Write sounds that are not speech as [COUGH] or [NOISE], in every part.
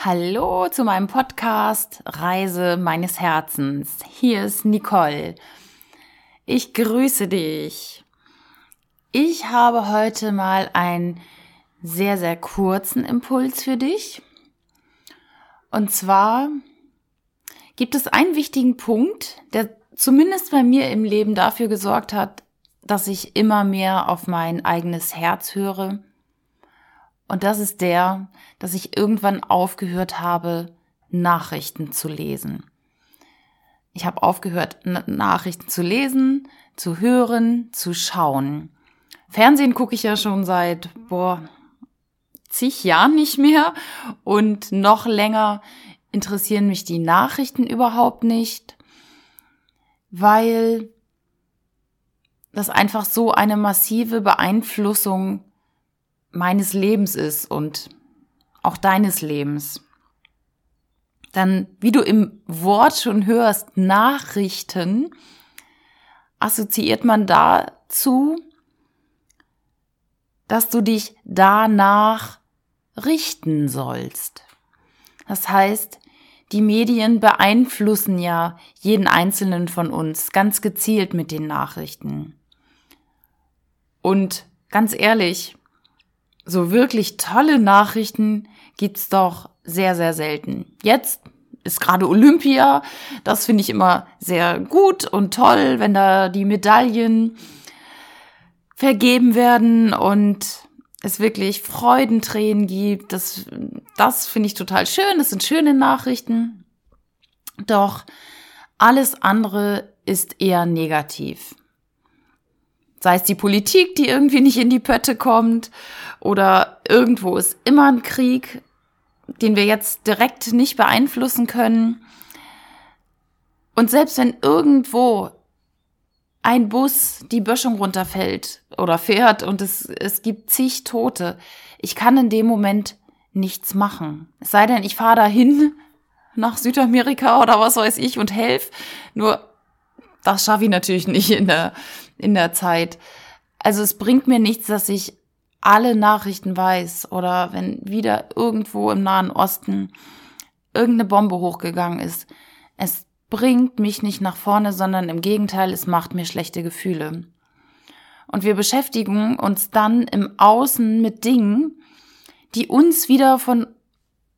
Hallo zu meinem Podcast Reise meines Herzens. Hier ist Nicole. Ich grüße dich. Ich habe heute mal einen sehr, sehr kurzen Impuls für dich. Und zwar gibt es einen wichtigen Punkt, der zumindest bei mir im Leben dafür gesorgt hat, dass ich immer mehr auf mein eigenes Herz höre und das ist der, dass ich irgendwann aufgehört habe, Nachrichten zu lesen. Ich habe aufgehört, Nachrichten zu lesen, zu hören, zu schauen. Fernsehen gucke ich ja schon seit, boah, zig Jahren nicht mehr und noch länger interessieren mich die Nachrichten überhaupt nicht, weil das einfach so eine massive Beeinflussung meines Lebens ist und auch deines Lebens, dann, wie du im Wort schon hörst, Nachrichten, assoziiert man dazu, dass du dich danach richten sollst. Das heißt, die Medien beeinflussen ja jeden einzelnen von uns ganz gezielt mit den Nachrichten. Und ganz ehrlich, so wirklich tolle Nachrichten gibt's doch sehr, sehr selten. Jetzt ist gerade Olympia. Das finde ich immer sehr gut und toll, wenn da die Medaillen vergeben werden und es wirklich Freudentränen gibt. Das, das finde ich total schön. Das sind schöne Nachrichten. Doch alles andere ist eher negativ. Sei es die Politik, die irgendwie nicht in die Pötte kommt oder irgendwo ist immer ein Krieg, den wir jetzt direkt nicht beeinflussen können. Und selbst wenn irgendwo ein Bus die Böschung runterfällt oder fährt und es, es gibt zig Tote, ich kann in dem Moment nichts machen. Es sei denn, ich fahre dahin nach Südamerika oder was weiß ich und helf. Nur das schaffe ich natürlich nicht in der, in der Zeit. Also es bringt mir nichts, dass ich alle Nachrichten weiß oder wenn wieder irgendwo im Nahen Osten irgendeine Bombe hochgegangen ist. Es bringt mich nicht nach vorne, sondern im Gegenteil, es macht mir schlechte Gefühle. Und wir beschäftigen uns dann im Außen mit Dingen, die uns wieder von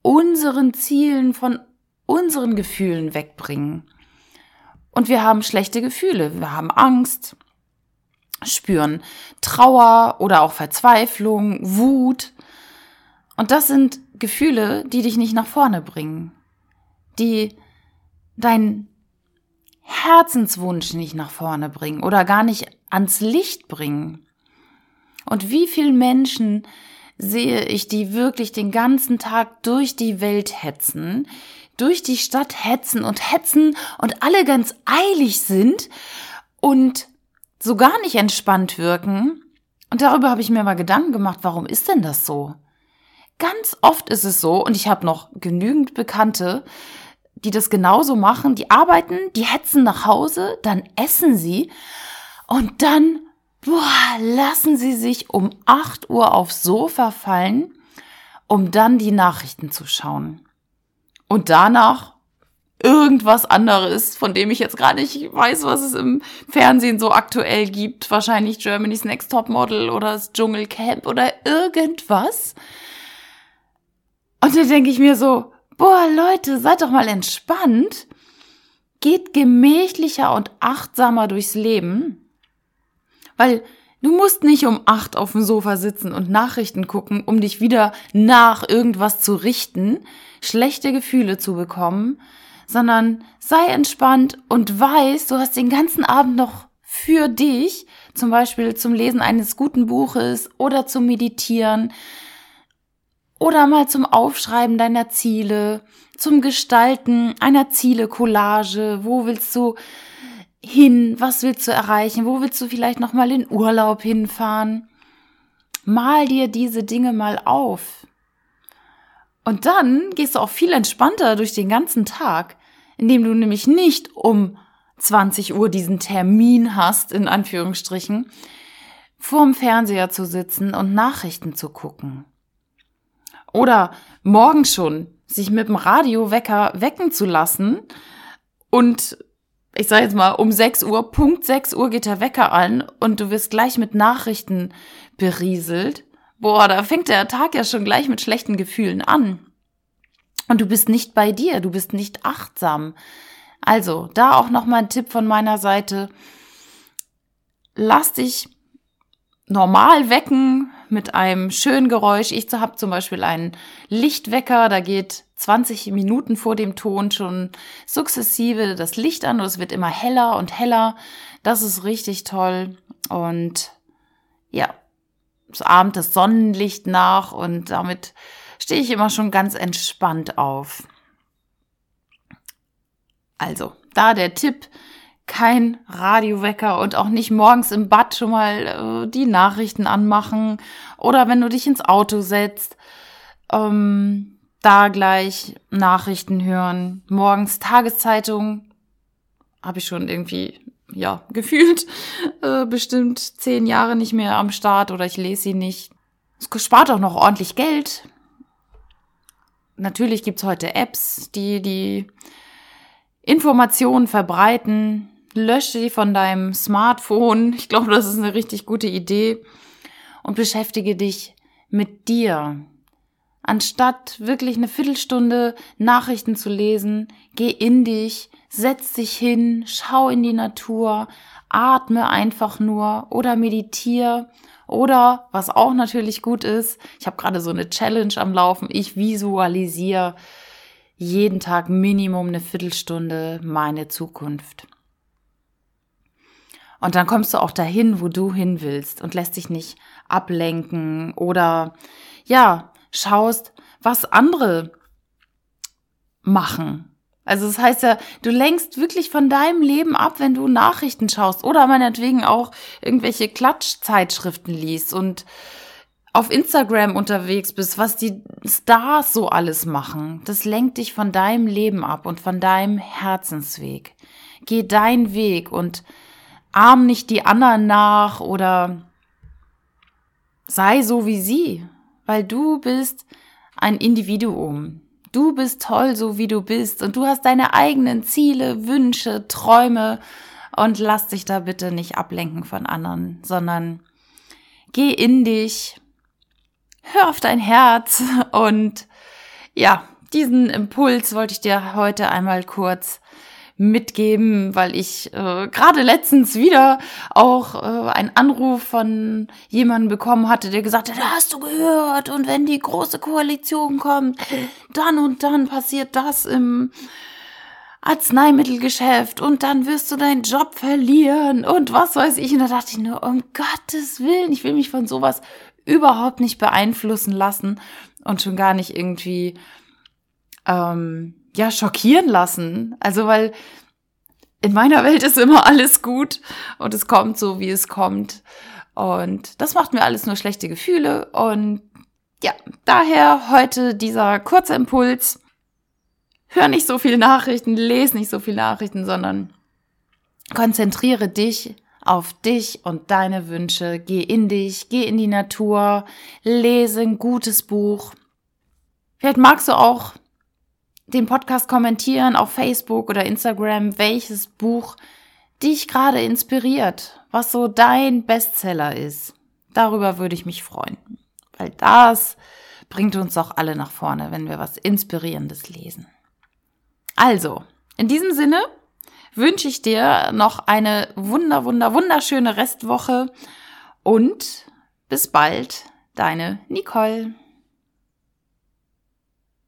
unseren Zielen, von unseren Gefühlen wegbringen. Und wir haben schlechte Gefühle, wir haben Angst, spüren Trauer oder auch Verzweiflung, Wut. Und das sind Gefühle, die dich nicht nach vorne bringen, die dein Herzenswunsch nicht nach vorne bringen oder gar nicht ans Licht bringen. Und wie viele Menschen sehe ich, die wirklich den ganzen Tag durch die Welt hetzen, durch die Stadt hetzen und hetzen und alle ganz eilig sind und so gar nicht entspannt wirken. Und darüber habe ich mir mal Gedanken gemacht, warum ist denn das so? Ganz oft ist es so, und ich habe noch genügend Bekannte, die das genauso machen, die arbeiten, die hetzen nach Hause, dann essen sie und dann, boah, lassen sie sich um 8 Uhr aufs Sofa fallen, um dann die Nachrichten zu schauen. Und danach irgendwas anderes, von dem ich jetzt gar nicht weiß, was es im Fernsehen so aktuell gibt. Wahrscheinlich Germany's Next Top Model oder das Dschungelcamp oder irgendwas. Und da denke ich mir so, boah, Leute, seid doch mal entspannt. Geht gemächlicher und achtsamer durchs Leben. Weil du musst nicht um acht auf dem Sofa sitzen und Nachrichten gucken, um dich wieder nach irgendwas zu richten, schlechte Gefühle zu bekommen, sondern sei entspannt und weiß, du hast den ganzen Abend noch für dich, zum Beispiel zum Lesen eines guten Buches oder zum Meditieren oder mal zum Aufschreiben deiner Ziele, zum Gestalten einer Ziele-Collage. Wo willst du hin? Was willst du erreichen? Wo willst du vielleicht noch mal in Urlaub hinfahren? Mal dir diese Dinge mal auf. Und dann gehst du auch viel entspannter durch den ganzen Tag, indem du nämlich nicht um 20 Uhr diesen Termin hast, in Anführungsstrichen, vorm Fernseher zu sitzen und Nachrichten zu gucken. Oder morgen schon sich mit dem Radiowecker wecken zu lassen und ich sage jetzt mal, um 6 Uhr, Punkt 6 Uhr geht der Wecker an und du wirst gleich mit Nachrichten berieselt. Boah, da fängt der Tag ja schon gleich mit schlechten Gefühlen an. Und du bist nicht bei dir, du bist nicht achtsam. Also, da auch nochmal ein Tipp von meiner Seite. Lass dich normal wecken mit einem schönen Geräusch. Ich habe zum Beispiel einen Lichtwecker, da geht 20 Minuten vor dem Ton schon sukzessive das Licht an und es wird immer heller und heller. Das ist richtig toll. Und ja, es ahmt das Sonnenlicht nach und damit stehe ich immer schon ganz entspannt auf. Also, da der Tipp, kein Radiowecker und auch nicht morgens im Bad schon mal äh, die Nachrichten anmachen oder wenn du dich ins Auto setzt, ähm, da gleich Nachrichten hören. Morgens Tageszeitung habe ich schon irgendwie ja [LAUGHS] gefühlt äh, bestimmt zehn Jahre nicht mehr am Start oder ich lese sie nicht. Es spart auch noch ordentlich Geld. Natürlich gibt's heute Apps, die die Informationen verbreiten. Lösche die von deinem Smartphone. Ich glaube, das ist eine richtig gute Idee. Und beschäftige dich mit dir. Anstatt wirklich eine Viertelstunde Nachrichten zu lesen, geh in dich, setz dich hin, schau in die Natur, atme einfach nur oder meditiere oder was auch natürlich gut ist, ich habe gerade so eine Challenge am Laufen, ich visualisiere jeden Tag Minimum eine Viertelstunde meine Zukunft. Und dann kommst du auch dahin, wo du hin willst und lässt dich nicht ablenken oder ja, schaust, was andere machen. Also das heißt ja, du lenkst wirklich von deinem Leben ab, wenn du Nachrichten schaust oder meinetwegen auch irgendwelche Klatschzeitschriften liest und auf Instagram unterwegs bist, was die Stars so alles machen, das lenkt dich von deinem Leben ab und von deinem Herzensweg. Geh deinen Weg und arm nicht die anderen nach oder sei so wie sie, weil du bist ein Individuum. Du bist toll, so wie du bist. Und du hast deine eigenen Ziele, Wünsche, Träume. Und lass dich da bitte nicht ablenken von anderen, sondern geh in dich, hör auf dein Herz. Und ja, diesen Impuls wollte ich dir heute einmal kurz mitgeben, weil ich äh, gerade letztens wieder auch äh, einen Anruf von jemandem bekommen hatte, der gesagt hat, hast du gehört? Und wenn die große Koalition kommt, dann und dann passiert das im Arzneimittelgeschäft und dann wirst du deinen Job verlieren und was weiß ich. Und da dachte ich nur, um Gottes Willen, ich will mich von sowas überhaupt nicht beeinflussen lassen und schon gar nicht irgendwie ähm, ja schockieren lassen. Also weil in meiner Welt ist immer alles gut und es kommt so, wie es kommt. Und das macht mir alles nur schlechte Gefühle. Und ja, daher heute dieser kurze Impuls. Hör nicht so viel Nachrichten, lese nicht so viel Nachrichten, sondern konzentriere dich auf dich und deine Wünsche. Geh in dich, geh in die Natur, lese ein gutes Buch. Vielleicht magst du auch den Podcast kommentieren auf Facebook oder Instagram, welches Buch dich gerade inspiriert, was so dein Bestseller ist. Darüber würde ich mich freuen, weil das bringt uns doch alle nach vorne, wenn wir was Inspirierendes lesen. Also, in diesem Sinne wünsche ich dir noch eine wunder, wunder, wunderschöne Restwoche und bis bald, deine Nicole.